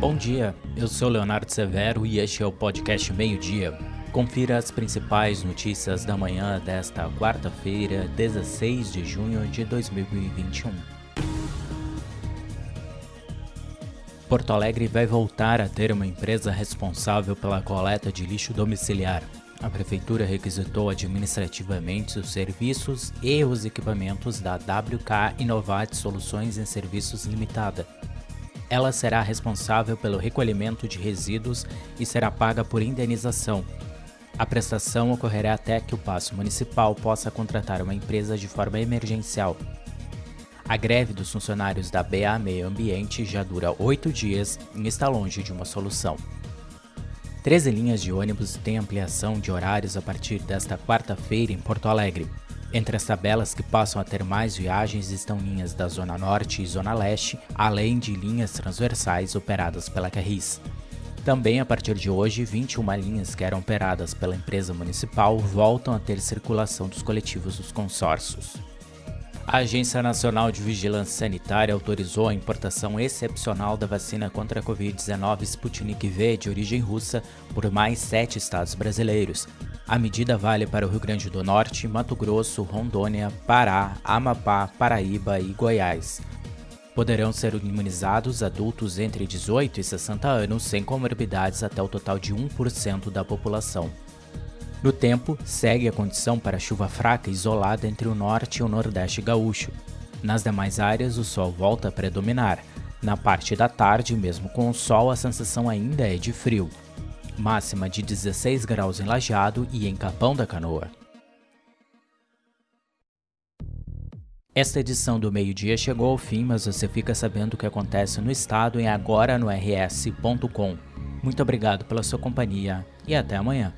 Bom dia, eu sou Leonardo Severo e este é o podcast Meio Dia. Confira as principais notícias da manhã desta quarta-feira, 16 de junho de 2021. Porto Alegre vai voltar a ter uma empresa responsável pela coleta de lixo domiciliar. A prefeitura requisitou administrativamente os serviços e os equipamentos da WK Inovat Soluções em Serviços Limitada, ela será responsável pelo recolhimento de resíduos e será paga por indenização. A prestação ocorrerá até que o Paço Municipal possa contratar uma empresa de forma emergencial. A greve dos funcionários da BA Meio Ambiente já dura oito dias e está longe de uma solução. Treze linhas de ônibus têm ampliação de horários a partir desta quarta-feira em Porto Alegre. Entre as tabelas que passam a ter mais viagens estão linhas da Zona Norte e Zona Leste, além de linhas transversais operadas pela Carris. Também a partir de hoje, 21 linhas que eram operadas pela empresa municipal voltam a ter circulação dos coletivos dos consórcios. A Agência Nacional de Vigilância Sanitária autorizou a importação excepcional da vacina contra a Covid-19 Sputnik V de origem russa por mais sete estados brasileiros. A medida vale para o Rio Grande do Norte, Mato Grosso, Rondônia, Pará, Amapá, Paraíba e Goiás. Poderão ser imunizados adultos entre 18 e 60 anos sem comorbidades até o total de 1% da população. No tempo, segue a condição para chuva fraca isolada entre o norte e o nordeste gaúcho. Nas demais áreas, o sol volta a predominar. Na parte da tarde, mesmo com o sol, a sensação ainda é de frio máxima de 16 graus em Lajeado e em Capão da Canoa. Esta edição do meio-dia chegou ao fim, mas você fica sabendo o que acontece no estado em agora no rs.com. Muito obrigado pela sua companhia e até amanhã.